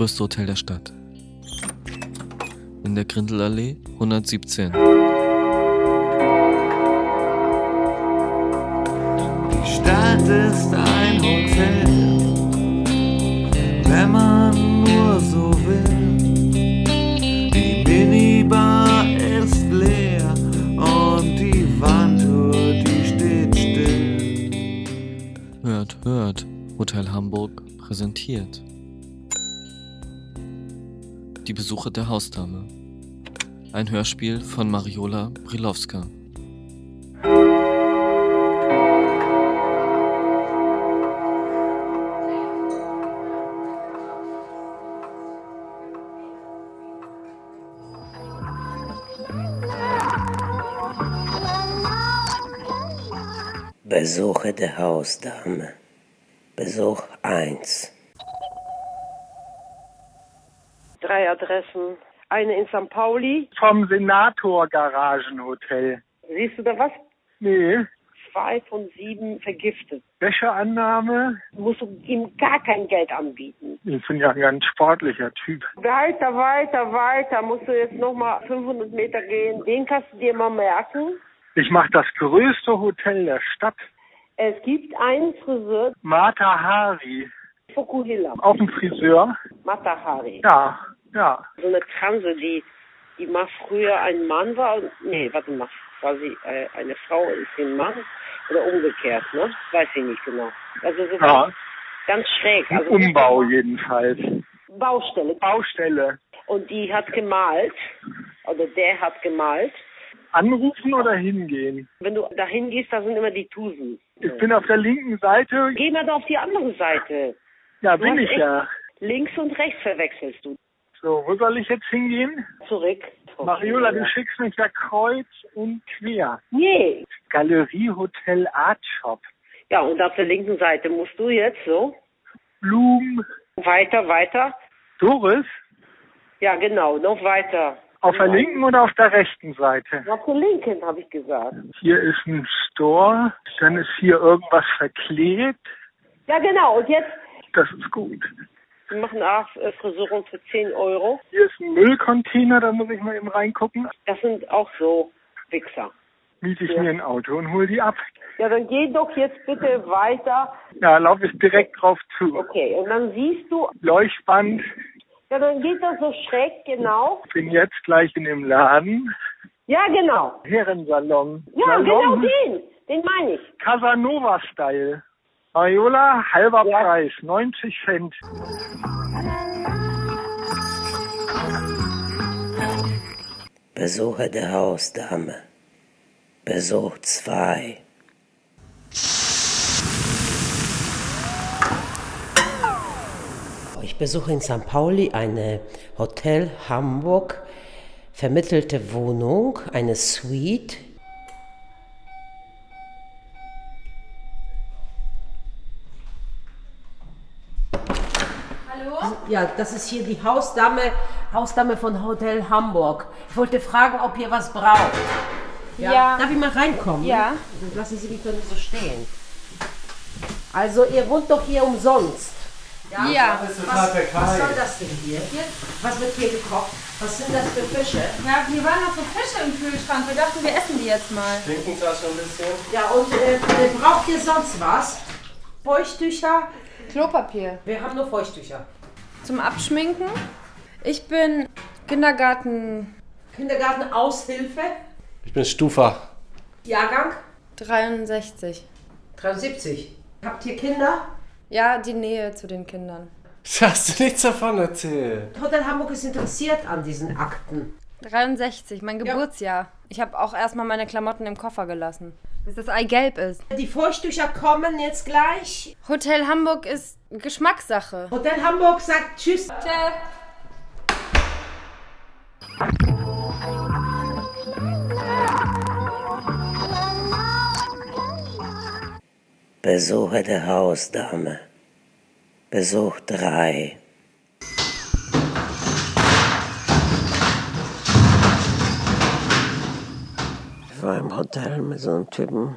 Größte Hotel der Stadt. In der Grindelallee 117. Die Stadt ist ein Hotel, wenn man nur so will. Die Minibar ist leer und die Wandtour, die steht still. Hört, hört. Hotel Hamburg präsentiert. Die Besuche der Hausdame. Ein Hörspiel von Mariola Brilowska. Besuche der Hausdame. Besuch 1. drei Adressen. Eine in St. Pauli. Vom Senator Garagenhotel. Siehst du da was? Nee. Zwei von sieben vergiftet. Wäscheannahme? Du musst ihm gar kein Geld anbieten. Ich bin ja ein ganz sportlicher Typ. Weiter, weiter, weiter. Musst du jetzt nochmal 500 Meter gehen. Den kannst du dir mal merken. Ich mache das größte Hotel der Stadt. Es gibt einen Friseur, Mata Hari. Fokuhila. Auch ein Friseur? Matahari. Ja, ja. So eine Transe, die, die mal früher ein Mann war. und- Nee, warte mal. Sie äh, eine Frau ist ein Mann? Oder umgekehrt, ne? Weiß ich nicht genau. Also so Ja. ganz, ganz schräg. Also Umbau jedenfalls. Baustelle. Baustelle. Und die hat gemalt, oder der hat gemalt. Anrufen oder hingehen? Wenn du dahin gehst, da sind immer die Tusen. Ich bin auf der linken Seite. Geh mal da auf die andere Seite. Ja, Du bin ich ja. Links und rechts verwechselst du. So, wo soll ich jetzt hingehen? Zurück. Mariola, du schickst mich ja kreuz und quer. Nee. Galerie Hotel Art Shop. Ja, und auf der linken Seite musst du jetzt so. Blumen. Weiter, weiter. Doris? Ja, genau, noch weiter. Auf der linken oder auf der rechten Seite? Auf der linken, habe ich gesagt. Hier ist ein Store, dann ist hier irgendwas verklebt. Ja, genau. Und jetzt, Das ist gut. Wir machen auch Frisuren für 10 Euro. Hier ist ein Müllcontainer, da muss ich mal eben reingucken. Das sind auch so Wichser. Miete ich Ja. mir ein Auto und hol die ab. Ja, dann geh doch jetzt bitte weiter. Ja, laufe ich direkt drauf zu. Okay, und dann siehst du, Leuchtband, ja, dann geht das so schräg, genau. bin jetzt gleich in dem Laden. Ja, genau. Herrensalon. Ja, Salon. genau den. Den meine ich. Casanova-Style. Mariola, halber Ja. Preis, 90 Cent. Besuche der Hausdame. Besuch 2. Ich besuche in St. Pauli eine Hotel Hamburg vermittelte Wohnung, eine Suite. Hallo? Ja, das ist hier die Hausdame, Hausdame von Hotel Hamburg. Ich wollte fragen, ob ihr was braucht. Ja. Darf ich mal reinkommen? Ja. Dann Lassen Sie mich doch nicht so stehen. Also, ihr wohnt doch hier umsonst. Ja. Was, was soll das denn hier? Was wird hier gekocht? Was sind das für Fische? Ja, hier waren noch so Fische im Kühlschrank. Wir dachten, wir essen die jetzt mal. Ja, und äh, äh, braucht ihr sonst was? Feuchttücher? Klopapier. Wir haben nur Feuchttücher. Zum Abschminken. Ich bin Kindergarten Kindergarten-Aushilfe? Ich bin Stufa. Jahrgang? 63. 73. Habt ihr Kinder? Ja, die Nähe zu den Kindern. Hast du nichts davon erzählt? Hotel Hamburg ist interessiert an diesen Akten. 63, mein Geburtsjahr. Ich habe auch erstmal meine Klamotten im Koffer gelassen, bis das Ei gelb ist. Die Feuchttücher kommen jetzt gleich. Hotel Hamburg ist Geschmackssache. Hotel Hamburg sagt Tschüss. Tschö. Besuche der Hausdame. Besuch 3. war im Hotel mit so einem Typen.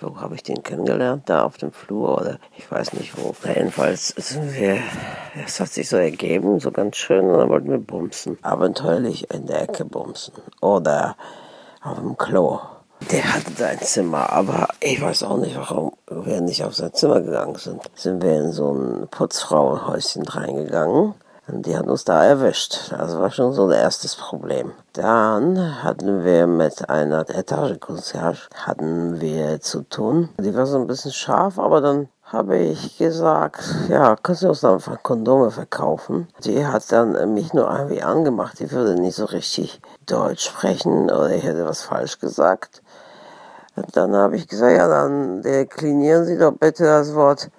Wo habe ich den kennengelernt? Da auf dem Flur oder ich weiß nicht wo. Jedenfalls sind wir, es hat sich so ergeben, so ganz schön, und dann wollten wir bumsen. Abenteuerlich in der Ecke bumsen. Oder auf dem Klo. Der hatte da ein Zimmer, aber ich weiß auch nicht, warum wir nicht auf sein Zimmer gegangen sind. Sind wir in so ein Putzfrauenhäuschen reingegangen. Die hat uns da erwischt. Das war schon so das erste Problem. Dann hatten wir mit einer Etagekonzert hatten wir zu tun. Die war so ein bisschen scharf, aber dann habe ich gesagt, ja, kannst du uns einfach Kondome verkaufen? Die hat dann mich nur irgendwie angemacht. Die würde nicht so richtig Deutsch sprechen oder ich hätte was falsch gesagt. Und dann habe ich gesagt, ja, dann deklinieren Sie doch bitte das Wort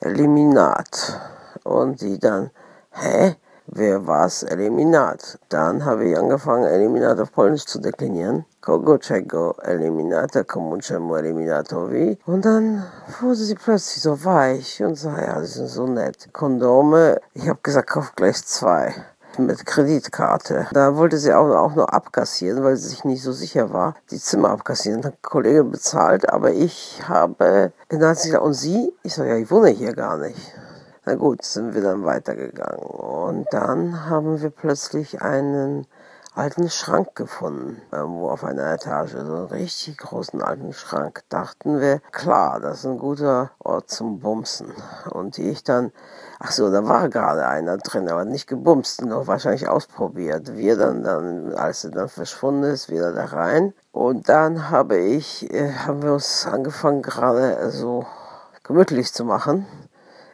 Eliminat. Und die dann, hä? Wer war's? Eliminat. Dann habe ich angefangen, Eliminat auf Polnisch zu deklinieren. Kogo czego eliminata, komu czemu eliminatowi. Und dann wurde sie plötzlich so weich und so, ja, die sind so nett. Kondome, ich habe gesagt, kauf gleich zwei mit Kreditkarte. Da wollte sie auch, auch nur abkassieren, weil sie sich nicht so sicher war. Die Zimmer abkassieren. Hat Kollege bezahlt, aber ich habe, sie und Sie? Ich so, ja, ich wohne hier gar nicht. Na gut, sind wir dann weitergegangen. Und dann haben wir plötzlich einen alten Schrank gefunden, irgendwo auf einer Etage, so einen richtig großen alten Schrank. Dachten wir, klar, das ist ein guter Ort zum Bumsen. Und ich dann, ach so, da war gerade einer drin, aber nicht gebumst, nur wahrscheinlich ausprobiert. Wir dann, dann, als er dann verschwunden ist, wieder da rein. Und dann habe ich, äh, haben wir uns angefangen gerade so gemütlich zu machen,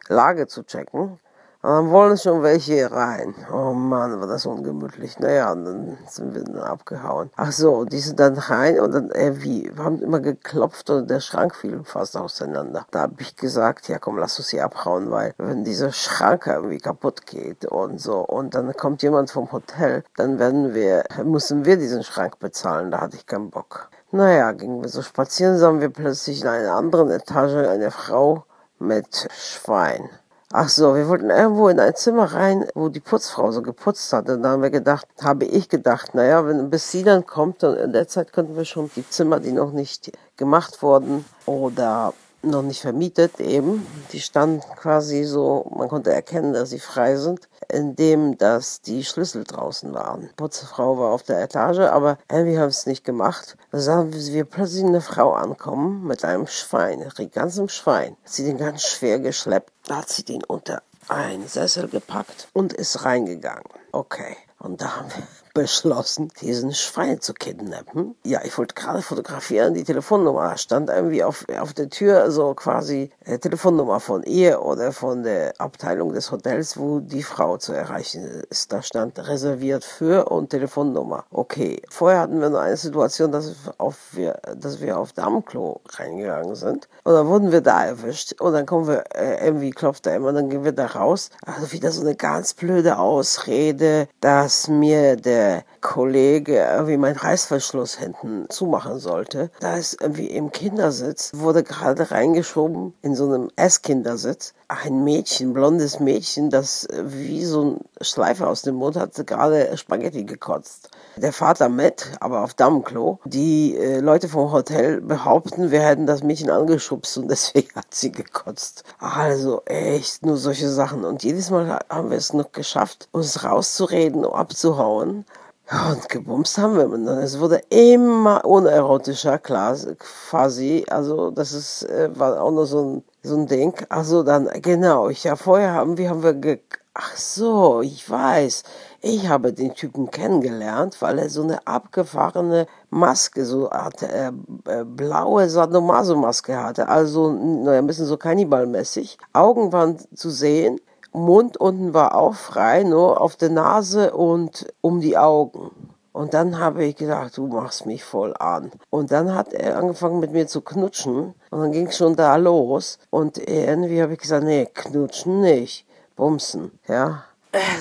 Lage zu checken. Und dann wollen schon welche rein. Oh Mann, war das ungemütlich. Naja, und dann sind wir dann abgehauen. Ach so, die sind dann rein und dann irgendwie, wir haben immer geklopft und der Schrank fiel fast auseinander. Da habe ich gesagt, ja komm, lass uns hier abhauen, weil wenn dieser Schrank irgendwie kaputt geht und so und dann kommt jemand vom Hotel, dann werden wir, müssen wir diesen Schrank bezahlen. Da hatte ich keinen Bock. Naja, gingen wir so spazieren, sahen wir plötzlich in einer anderen Etage eine Frau mit Schwein. Ach so, wir wollten irgendwo in ein Zimmer rein, wo die Putzfrau so geputzt hat. Und da haben wir gedacht, habe ich gedacht, naja, wenn bis sie dann kommt, und in der Zeit könnten wir schon die Zimmer, die noch nicht gemacht wurden oder noch nicht vermietet eben, die standen quasi so, man konnte erkennen, dass sie frei sind, indem dass die Schlüssel draußen waren. Die Putzfrau war auf der Etage, aber irgendwie haben es nicht gemacht. Da sahen wir plötzlich eine Frau ankommen mit einem Schwein, einem ganzen Schwein. Hat sie den ganz schwer geschleppt, da hat sie den unter einen Sessel gepackt und ist reingegangen. Okay. Und da haben wir beschlossen, diesen Schwein zu kidnappen. Ja, ich wollte gerade fotografieren, die Telefonnummer stand irgendwie auf, auf der Tür, so quasi äh, Telefonnummer von ihr oder von der Abteilung des Hotels, wo die Frau zu erreichen ist. Da stand reserviert für und Telefonnummer. Okay, vorher hatten wir nur eine Situation, dass, auf wir, dass wir auf Damenklo reingegangen sind und dann wurden wir da erwischt und dann kommen wir, äh, irgendwie klopft er immer, dann gehen wir da raus. Also wieder so eine ganz blöde Ausrede, dass mir der Oke. Kollege irgendwie meinen Reißverschluss hinten zumachen sollte. Da ist irgendwie im Kindersitz, wurde gerade reingeschoben in so einem Esskindersitz. Ein Mädchen, blondes Mädchen, das wie so ein Schleifer aus dem Mund hatte, gerade Spaghetti gekotzt. Der Vater mit, aber auf Damenklo. Die äh, Leute vom Hotel behaupten, wir hätten das Mädchen angeschubst und deswegen hat sie gekotzt. Also echt nur solche Sachen. Und jedes Mal haben wir es noch geschafft, uns rauszureden, abzuhauen. Ja, und gebumst haben wir. Und es wurde immer unerotischer, klar, quasi. Also, das ist, äh, war auch nur so ein, so ein Ding. Also, dann, genau, ich ja, vorher haben wir, haben wir ge Ach so, ich weiß. Ich habe den Typen kennengelernt, weil er so eine abgefahrene Maske, so Art äh, äh, blaue Sadomaso-Maske hatte. Also, naja, ein bisschen so kannibalmäßig. Augen waren zu sehen Mund unten war auch frei, nur auf der Nase und um die Augen. Und dann habe ich gedacht, du machst mich voll an. Und dann hat er angefangen mit mir zu knutschen. Und dann ging es schon da los. Und irgendwie habe ich gesagt, nee, knutschen nicht. Bumsen, ja.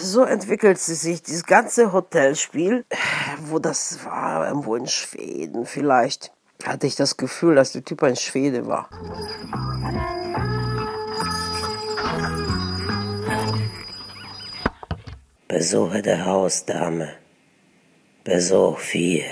So entwickelt sich dieses ganze Hotelspiel, wo das war, irgendwo in Schweden vielleicht, hatte ich das Gefühl, dass der Typ ein Schwede war. Besuche der Hausdame. Besuch 4.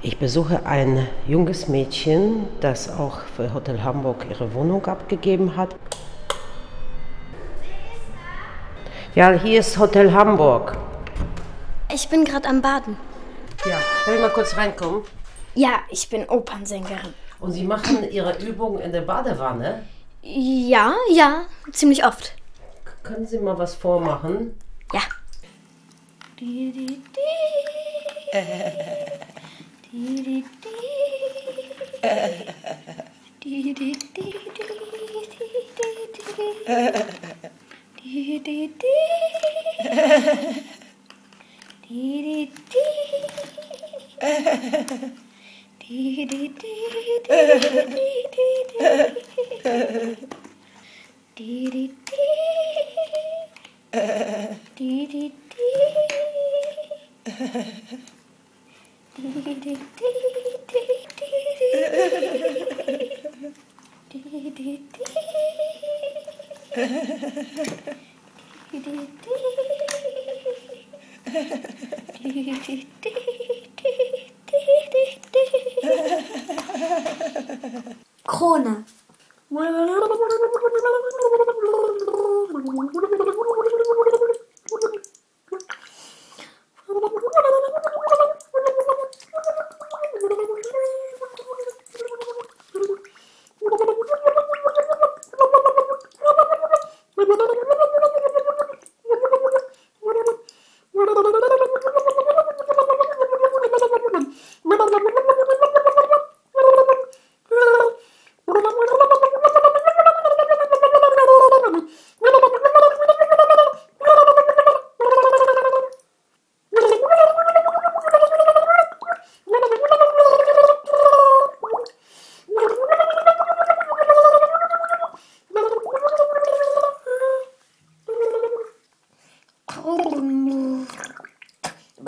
Ich besuche ein junges Mädchen, das auch für Hotel Hamburg ihre Wohnung abgegeben hat. Ja, hier ist Hotel Hamburg. Ich bin gerade am Baden. Ja, will ich mal kurz reinkommen? Ja, ich bin Opernsängerin. Und Sie machen Ihre Übung in der Badewanne? Ja, ja, ziemlich oft. Können Sie mal was vormachen? Ja. Dee dee dee. Krone.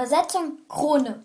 Übersetzung Krone.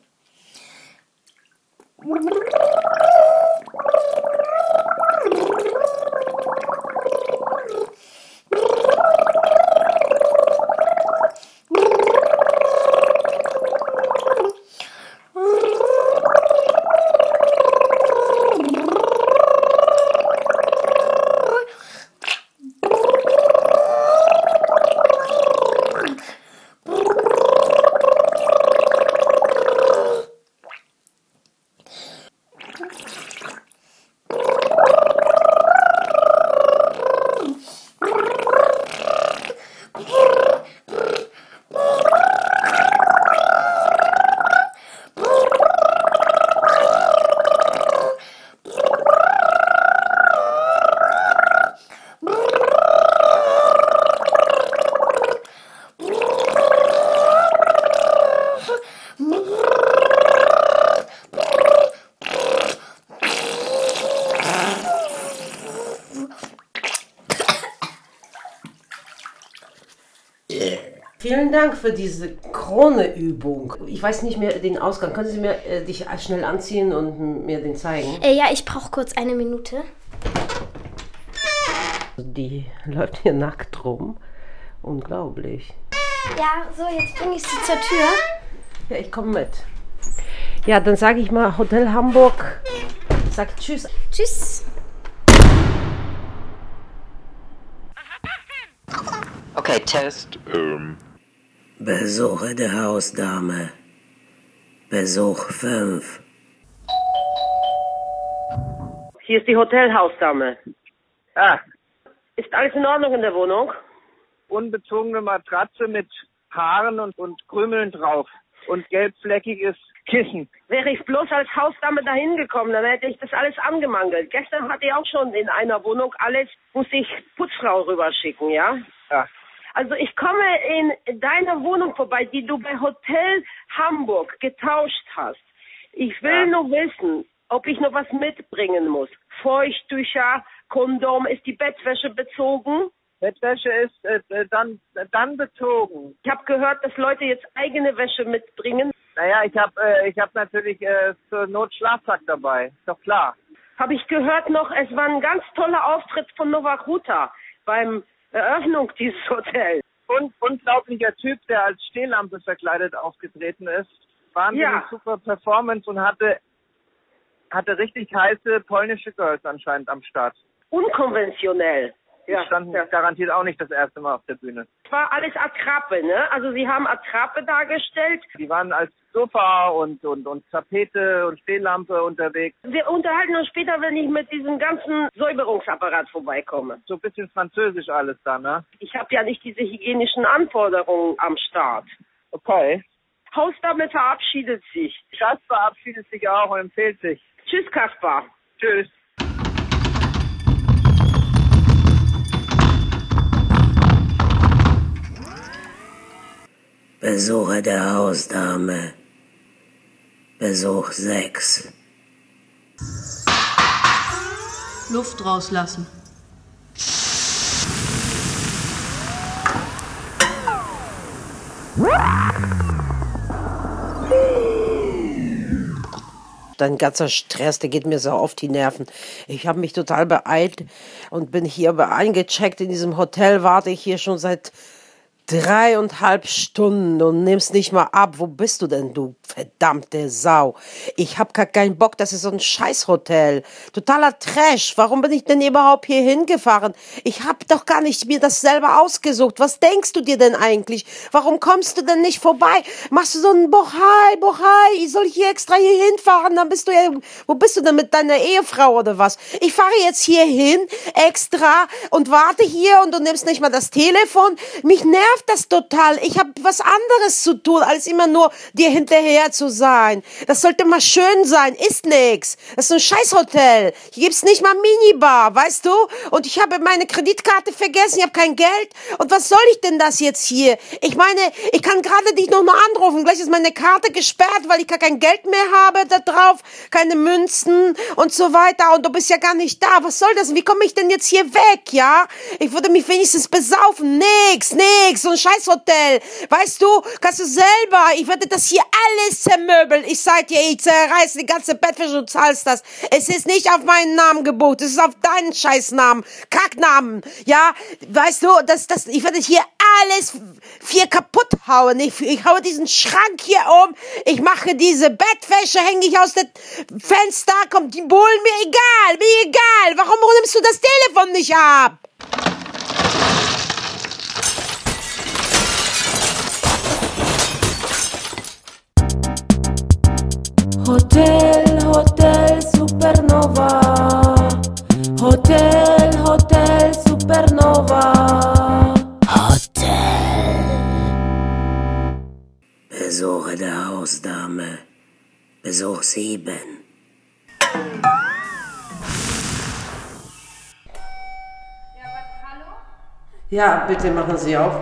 Dank für diese Krone-Übung. Ich weiß nicht mehr den Ausgang. Können Sie mir äh, dich schnell anziehen und mir den zeigen? Äh, ja, ich brauche kurz eine Minute. Die läuft hier nackt rum. Unglaublich. Ja, so, jetzt bringe ich sie zur Tür. Ja, ich komme mit. Ja, dann sage ich mal Hotel Hamburg. Sag Tschüss. Tschüss. Okay, Test. Besuche der Hausdame. Besuch 5. Hier ist die Hotelhausdame. Ah, Ist alles in Ordnung in der Wohnung? unbezogene Matratze mit Haaren und, und Krümeln drauf und gelbfleckiges Kissen. Wäre ich bloß als Hausdame dahin gekommen, dann hätte ich das alles angemangelt. Gestern hatte ich auch schon in einer Wohnung alles, musste ich Putzfrau rüberschicken, ja? Ja. Also ich komme in deiner Wohnung vorbei, die du bei Hotel Hamburg getauscht hast. Ich will Ja. nur wissen, ob ich noch was mitbringen muss. Feuchttücher, Kondom, ist die Bettwäsche bezogen? Bettwäsche ist äh, äh, dann, dann bezogen. Ich habe gehört, dass Leute jetzt eigene Wäsche mitbringen. Naja, ich habe äh, ich hab natürlich äh, zur Not Schlafsack dabei. Ist doch klar. Habe ich gehört noch, es war ein ganz toller Auftritt von Novak Ruta beim Eröffnung dieses Hotels. Und unglaublicher Typ, der als Stehlampe verkleidet aufgetreten ist. Wahnsinnig Ja. super Performance und hatte hatte richtig heiße polnische Girls anscheinend am Start. Unkonventionell. Die standen garantiert auch nicht das erste Mal auf der Bühne. Es war alles Attrappe, ne? Also sie haben Attrappe dargestellt. Die waren als Sofa und, und, und Tapete und Stehlampe unterwegs. Wir unterhalten uns später, wenn ich mit diesem ganzen Säuberungsapparat vorbeikomme. So ein bisschen französisch alles da, ne? Ich habe ja nicht diese hygienischen Anforderungen am Start. Okay. Hausdame verabschiedet sich. Schatz verabschiedet sich auch und empfiehlt sich. Tschüss, Kaspar. Tschüss. Besuche der Hausdame. Besuch 6. Luft rauslassen. Dein ganzer Stress, der geht mir so auf die Nerven. Ich habe mich total beeilt und bin hier eingecheckt in diesem Hotel, warte ich hier schon seit dreieinhalb Stunden und nimmst nicht mal ab. Wo bist du denn, du verdammte Sau? Ich hab gar keinen Bock, das ist so ein Scheißhotel. Totaler Trash. Warum bin ich denn überhaupt hier hingefahren? Ich hab doch gar nicht mir das selber ausgesucht. Was denkst du dir denn eigentlich? Warum kommst du denn nicht vorbei? Machst du so ein Bochai, Bochai, ich soll hier extra hier hinfahren? Dann bist du ja, wo bist du denn mit deiner Ehefrau oder was? Ich fahre jetzt hier hin, extra, und warte hier und du nimmst nicht mal das Telefon. Mich nervt das total. Ich habe was anderes zu tun, als immer nur dir hinterher zu sein. Das sollte mal schön sein. Ist nix. Das ist ein Scheißhotel. Hier gibt's nicht mal Minibar, weißt du? Und ich habe meine Kreditkarte vergessen. Ich habe kein Geld. Und was soll ich denn das jetzt hier? Ich meine, ich kann gerade dich noch mal anrufen. Gleich ist meine Karte gesperrt, weil ich gar kein Geld mehr habe da drauf. Keine Münzen und so weiter. Und du bist ja gar nicht da. Was soll das? Wie komme ich denn jetzt hier weg, ja? Ich würde mich wenigstens besaufen. Nix, nix so ein Scheißhotel. Weißt du, kannst du selber. Ich werde das hier alles zermöbeln. Ich sag dir, ich zerreiße die ganze Bettwäsche und zahlst das. Es ist nicht auf meinen Namen gebucht. Es ist auf deinen Scheißnamen. Kacknamen. Ja, weißt du, das, das, ich werde hier alles hier kaputt hauen. Ich, ich haue diesen Schrank hier um. Ich mache diese Bettwäsche, hänge ich aus dem Fenster, kommt die Bullen. Mir egal, mir egal. Warum nimmst du das Telefon nicht ab? Hotel, Hotel Supernova. Hotel, Hotel Supernova. Hotel. Besuche der Hausdame. Besuch 7. Ja, bitte machen Sie auf.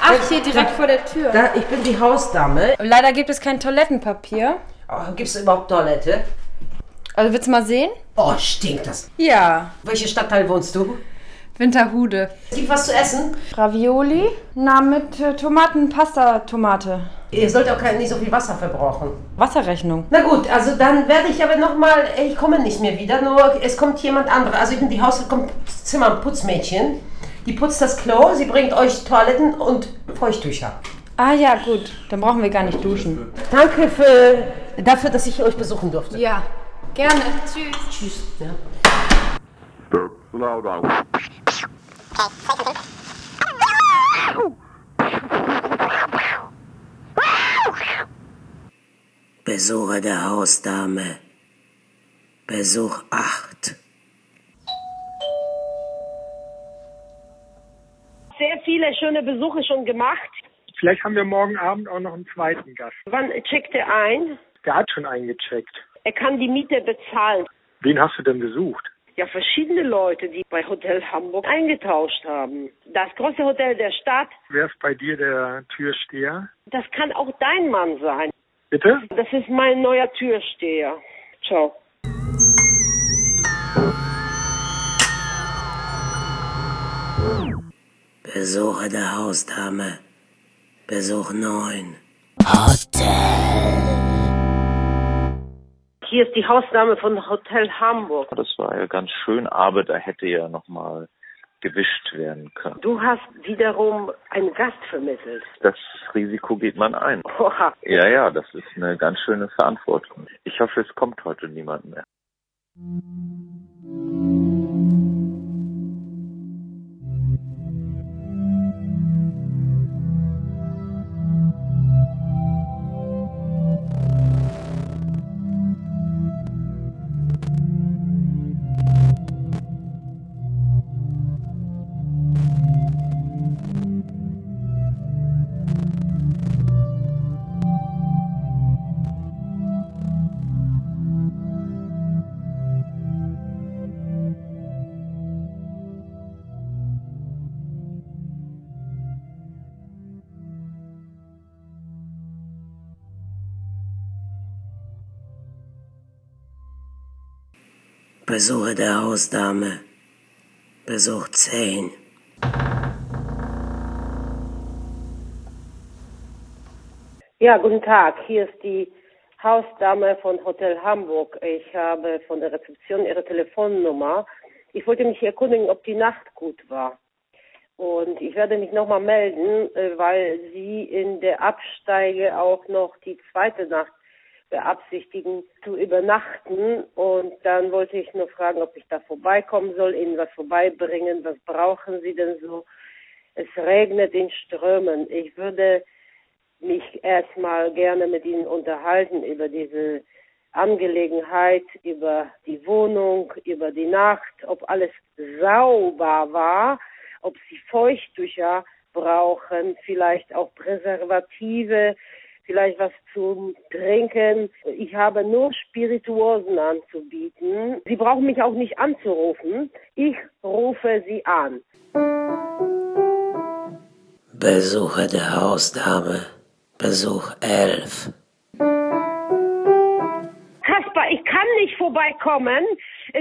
Ach, hier direkt vor der Tür. Da, ich bin die Hausdame. Leider gibt es kein Toilettenpapier. Oh, Gibt es überhaupt Toilette? Also willst du mal sehen? Oh, stinkt das. Ja. Welcher Stadtteil wohnst du? Winterhude. Gibt was zu essen? Ravioli? Na, mit äh, Tomaten, Pasta, Tomate. Ihr sollt auch kein, nicht so viel Wasser verbrauchen. Wasserrechnung. Na gut, also dann werde ich aber nochmal, ich komme nicht mehr wieder, nur es kommt jemand anderes. Also ich bin die Haus kommt Zimmerputzmädchen. Die putzt das Klo, sie bringt euch Toiletten und Feuchttücher. Ah ja, gut. Dann brauchen wir gar nicht duschen. Danke für, dafür, dass ich euch besuchen durfte. Ja, gerne. Tschüss. Tschüss. Ja. Besuche der Hausdame. Besuch 8. Sehr viele schöne Besuche schon gemacht. Vielleicht haben wir morgen Abend auch noch einen zweiten Gast. Wann checkt er ein? Der hat schon eingecheckt. Er kann die Miete bezahlen. Wen hast du denn besucht? Ja, verschiedene Leute, die bei Hotel Hamburg eingetauscht haben. Das große Hotel der Stadt, Wer ist bei dir der Türsteher? das kann auch dein Mann sein. Bitte? Das ist mein neuer Türsteher. Ciao. Besuche der Hausdame. Besuch 9. Hier ist die Hausnahme von Hotel Hamburg. Das war ja ganz schön, aber da hätte ja nochmal gewischt werden kann. Du hast wiederum einen Gast vermittelt. Das Risiko geht man ein. Oha. Ja, ja, das ist eine ganz schöne Verantwortung. Ich hoffe, es kommt heute niemand mehr. Besuche der Hausdame. Besuch 10. Ja, guten Tag. Hier ist die Hausdame von Hotel Hamburg. Ich habe von der Rezeption Ihre Telefonnummer. Ich wollte mich erkundigen, ob die Nacht gut war. Und ich werde mich nochmal melden, äh, weil Sie in der Absteige auch noch die zweite Nacht beabsichtigen zu übernachten. Und dann wollte ich nur fragen, ob ich da vorbeikommen soll, Ihnen was vorbeibringen. Was brauchen Sie denn so? Es regnet in Strömen. Ich würde mich erstmal gerne mit Ihnen unterhalten über diese Angelegenheit, über die Wohnung, über die Nacht, ob alles sauber war, ob Sie Feuchttücher brauchen, vielleicht auch Präservative, vielleicht was zum Trinken. Ich habe nur Spirituosen anzubieten. Sie brauchen mich auch nicht anzurufen. Ich rufe Sie an. Besuche der Hausdame. Besuch 11. Kaspar, ich kann nicht vorbeikommen.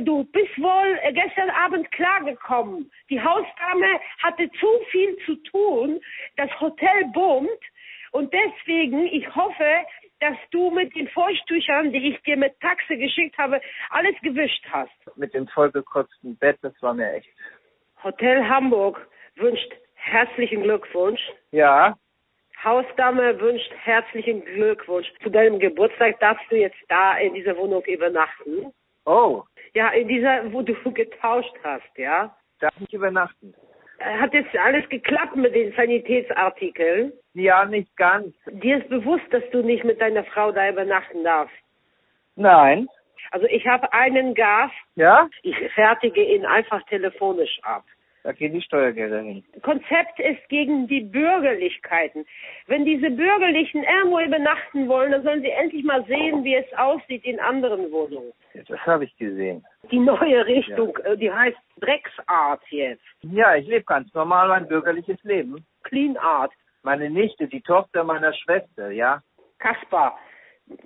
Du bist wohl gestern Abend klargekommen. Die Hausdame hatte zu viel zu tun. Das Hotel boomt. Und deswegen, ich hoffe, dass du mit den Feuchttüchern, die ich dir mit Taxe geschickt habe, alles gewischt hast. Mit dem vollgekotzten Bett, das war mir echt. Hotel Hamburg wünscht herzlichen Glückwunsch. Ja, Hausdame wünscht herzlichen Glückwunsch. Zu deinem Geburtstag darfst du jetzt da in dieser Wohnung übernachten. oh, Ja, in dieser, wo du getauscht hast, ja. darf ich übernachten? Hat jetzt alles geklappt mit den Sanitätsartikeln? Ja, nicht ganz. Dir ist bewusst, dass du nicht mit deiner Frau da übernachten darfst. Nein. Also ich habe einen Gast, Ja? ich fertige ihn einfach telefonisch ab. Da gehen die Steuergelder hin. Konzept ist gegen die Bürgerlichkeiten. Wenn diese Bürgerlichen irgendwo übernachten wollen, dann sollen sie endlich mal sehen, wie es aussieht in anderen Wohnungen. Das habe ich gesehen. Die neue Richtung, äh, die heißt Drecksart jetzt. Ja, ich lebe ganz normal mein bürgerliches Leben. Clean Art. Meine Nichte, die Tochter meiner Schwester, ja? Kaspar,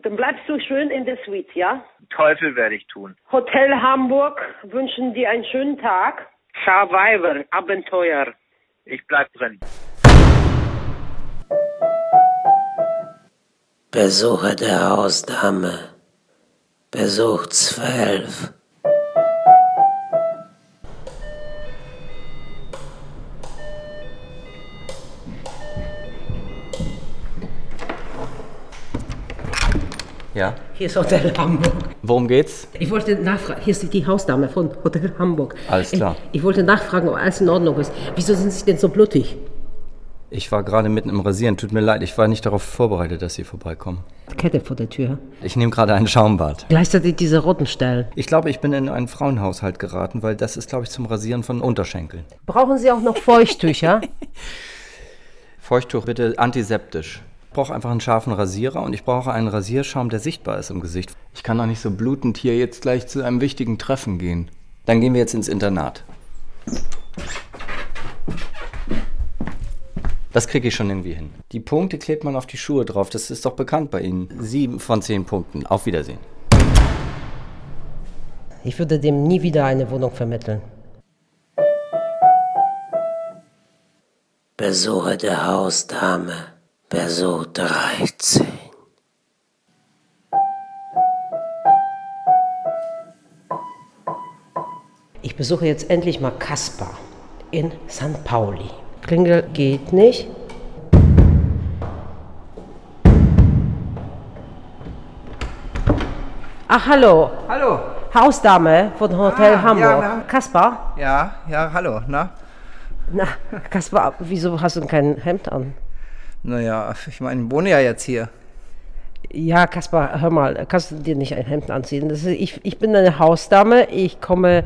dann bleibst du schön in der Suite, ja? Teufel werde ich tun. Hotel Hamburg wünschen dir einen schönen Tag. Survivor, Abenteuer. Ich bleib drin. Besuche der Hausdame. Besuch 12. Ja. Hier ist Hotel Hamburg. Worum geht's? Ich wollte nachfragen, hier ist die Hausdame von Hotel Hamburg. Alles klar. Ich, ich wollte nachfragen, ob alles in Ordnung ist. Wieso sind Sie denn so blutig? Ich war gerade mitten im Rasieren. Tut mir leid, ich war nicht darauf vorbereitet, dass Sie vorbeikommen. Kette vor der Tür. Ich nehme gerade ein Schaumbad. Gleichzeitig diese roten Stellen. Ich glaube, ich bin in einen Frauenhaushalt geraten, weil das ist, glaube ich, zum Rasieren von Unterschenkeln. Brauchen Sie auch noch Feuchttücher? Feuchttuch bitte antiseptisch. Ich brauche einfach einen scharfen Rasierer und ich brauche einen Rasierschaum, der sichtbar ist im Gesicht. Ich kann doch nicht so blutend hier jetzt gleich zu einem wichtigen Treffen gehen. Dann gehen wir jetzt ins Internat. Das kriege ich schon irgendwie hin. Die Punkte klebt man auf die Schuhe drauf. Das ist doch bekannt bei Ihnen. Sieben von zehn Punkten. Auf Wiedersehen. Ich würde dem nie wieder eine Wohnung vermitteln. Besuche der Hausdame. Besuch 13. Ich besuche jetzt endlich mal Kaspar. in St. Pauli. Klingel geht nicht. Ach, hallo. Hallo. Hausdame von Hotel Ah, Hamburg. ja, Kaspar? Ja, ja, hallo, na? Na, Kaspar, wieso hast du denn kein Hemd an? Naja, ich meine, ich wohne ja jetzt hier. Ja, Kaspar, hör mal, kannst du dir nicht ein Hemd anziehen? Ist, ich, ich bin eine Hausdame. Ich komme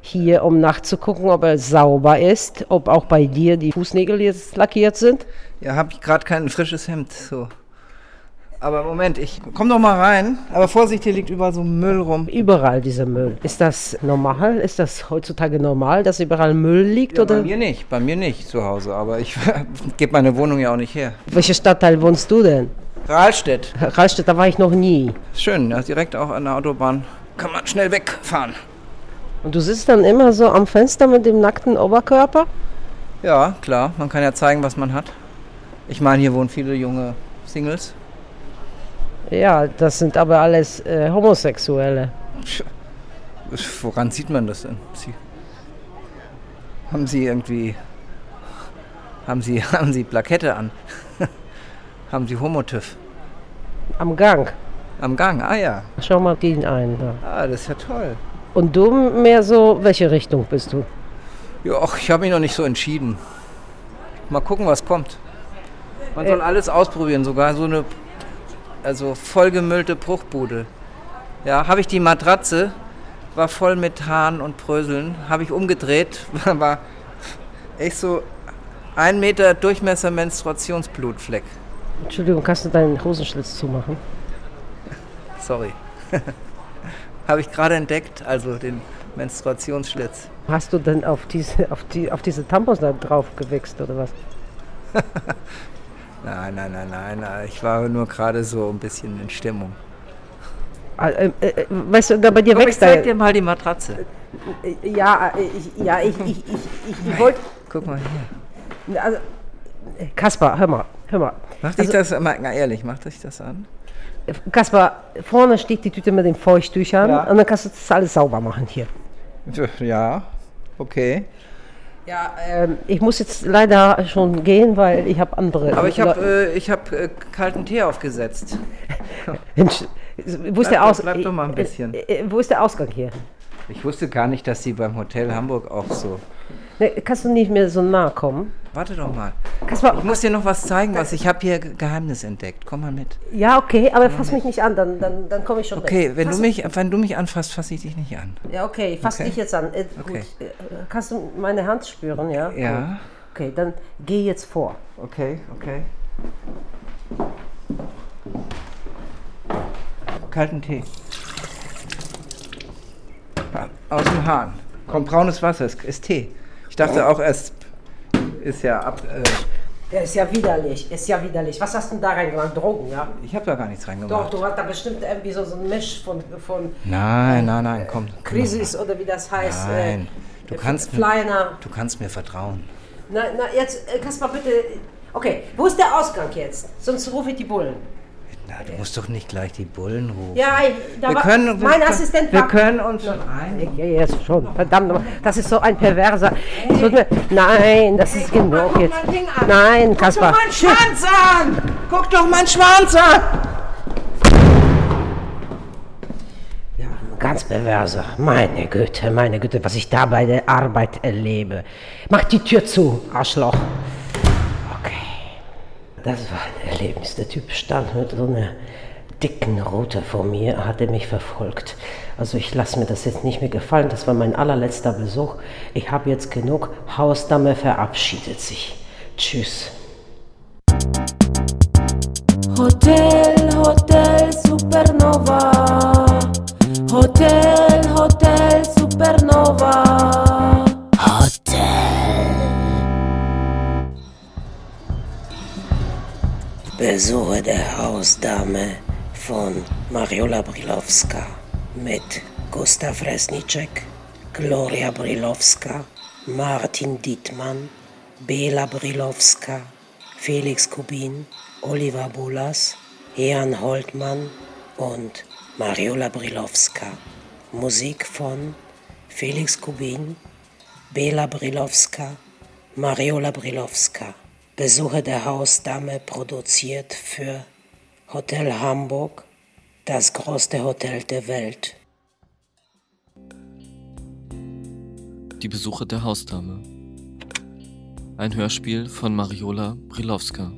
hier, um nachzugucken, ob er sauber ist, ob auch bei dir die Fußnägel jetzt lackiert sind. Ja, habe ich gerade kein frisches Hemd, so. Aber Moment, ich komm doch mal rein. Aber Vorsicht, hier liegt überall so Müll rum. Überall dieser Müll. Ist das normal? Ist das heutzutage normal, dass überall Müll liegt? Ja, bei oder? mir nicht, bei mir nicht zu Hause. Aber ich gebe meine Wohnung ja auch nicht her. Welcher Stadtteil wohnst du denn? Rahlstedt. Rahlstedt, da war ich noch nie. Schön, ja, direkt auch an der Autobahn. Kann man schnell wegfahren. Und du sitzt dann immer so am Fenster mit dem nackten Oberkörper? Ja, klar, man kann ja zeigen, was man hat. Ich meine, hier wohnen viele junge Singles. Ja, das sind aber alles äh, Homosexuelle. Woran sieht man das denn? Sie haben Sie irgendwie. Haben Sie, haben Sie Plakette an? haben Sie Homotiff? Am Gang. Am Gang, ah ja. Schau mal den ein. Da. Ah, das ist ja toll. Und du mehr so, welche Richtung bist du? Ja, ach, ich habe mich noch nicht so entschieden. Mal gucken, was kommt. Man soll Äh. alles ausprobieren, sogar so eine also vollgemüllte Bruchbude. Ja, habe ich die Matratze, war voll mit Haaren und Bröseln, habe ich umgedreht, war echt so ein Meter Durchmesser Menstruationsblutfleck. Entschuldigung, kannst du deinen Hosenschlitz zumachen? Sorry. habe ich gerade entdeckt, also den Menstruationsschlitz. Hast du denn auf diese, auf die, auf diese Tampons da drauf gewichst oder was? Nein, nein, nein, nein, nein. Ich war nur gerade so ein bisschen in Stimmung. Ah, äh, äh, weißt du, da bei dir Komm, ich wächst zeig da- dir mal die Matratze. Äh, Ja, äh, ich, ja, ich, ich, ich, ich, ich wollte. Guck mal hier. Also, äh, Kaspar, hör mal, hör mal. Macht dich Also, das, mal ehrlich, macht dich das an? Kaspar, vorne steht die Tüte mit den Feuchttüchern Ja. und dann kannst du das alles sauber machen hier. Ja, okay. Ja, ähm, ich muss jetzt leider schon gehen, weil ich habe andere. Aber ich habe äh, ich hab, äh, kalten Tee aufgesetzt. Wo ist Bleib Aus bleib doch mal ein bisschen. Äh, äh, wo ist der Ausgang hier? Ich wusste gar nicht, dass Sie beim Hotel Hamburg auch so. Ne, kannst du nicht mehr so nah kommen? Warte doch mal. Kaspar, Ich muss dir noch was zeigen, was ich habe hier Ge- Geheimnis entdeckt. Komm mal mit. Ja, okay, aber fass mich nicht an, dann, dann, dann komme ich schon Okay, weg. wenn du mich, wenn du mich anfasst, fasse ich dich nicht an. Ja, okay, fass Okay. dich jetzt an. Äh, Okay. Gut. Äh, Kannst du meine Hand spüren, ja? Ja. Gut. Okay, dann geh jetzt vor. Okay, okay. Kalten Tee. Aus dem Hahn. Kommt braunes Wasser, ist, ist Tee. Ich dachte auch erst, ist ja ab. Äh, Der ist ja widerlich, ist ja widerlich. Was hast du denn da reingemacht? Drogen, ja? ich habe da gar nichts reingemacht. Doch, du hast da bestimmt irgendwie so, so ein Misch von, von Nein, nein, nein, komm. komm Krisis oder wie das heißt. mal. Nein, du äh, kannst, mir, du kannst mir vertrauen. Na, na, jetzt, äh, Kaspar, bitte. Okay, wo ist der Ausgang jetzt? Sonst rufe ich die Bullen. Na, du musst doch nicht gleich die Bullen rufen. Ja, ich, da wir können, wir mein können- Assistent Wir können uns schon ein. Ja, jetzt schon. Verdammt nochmal. Das ist so ein perverser. Mir, nein, das ist genug jetzt. Nein, Kaspar. Guck doch meinen Schwanz an! Guck doch meinen Schwanz an! Ganz perverser. Meine Güte, meine Güte, was ich da bei der Arbeit erlebe. Mach die Tür zu, Arschloch. Das war ein Erlebnis. Der Typ stand mit so einer dicken Rute vor mir, hatte mich verfolgt. Also ich lasse mir das jetzt nicht mehr gefallen. Das war mein allerletzter Besuch. Ich habe jetzt genug. Hausdame verabschiedet sich. Tschüss. Hotel, Hotel Supernova. Hotel, Hotel Supernova. Besuche der Hausdame von Mariola Brilowska mit Gustav Resnicek, Gloria Brilowska, Martin Dietmann, Bela Brilowska, Felix Kubin, Oliver Bulas, Jan Holtmann und Mariola Brilowska. Musik von Felix Kubin, Bela Brilowska, Mariola Brilowska. Besuche der Hausdame produziert für Hotel Hamburg, das größte Hotel der Welt. Die Besuche der Hausdame. Ein Hörspiel von Mariola Brilowska.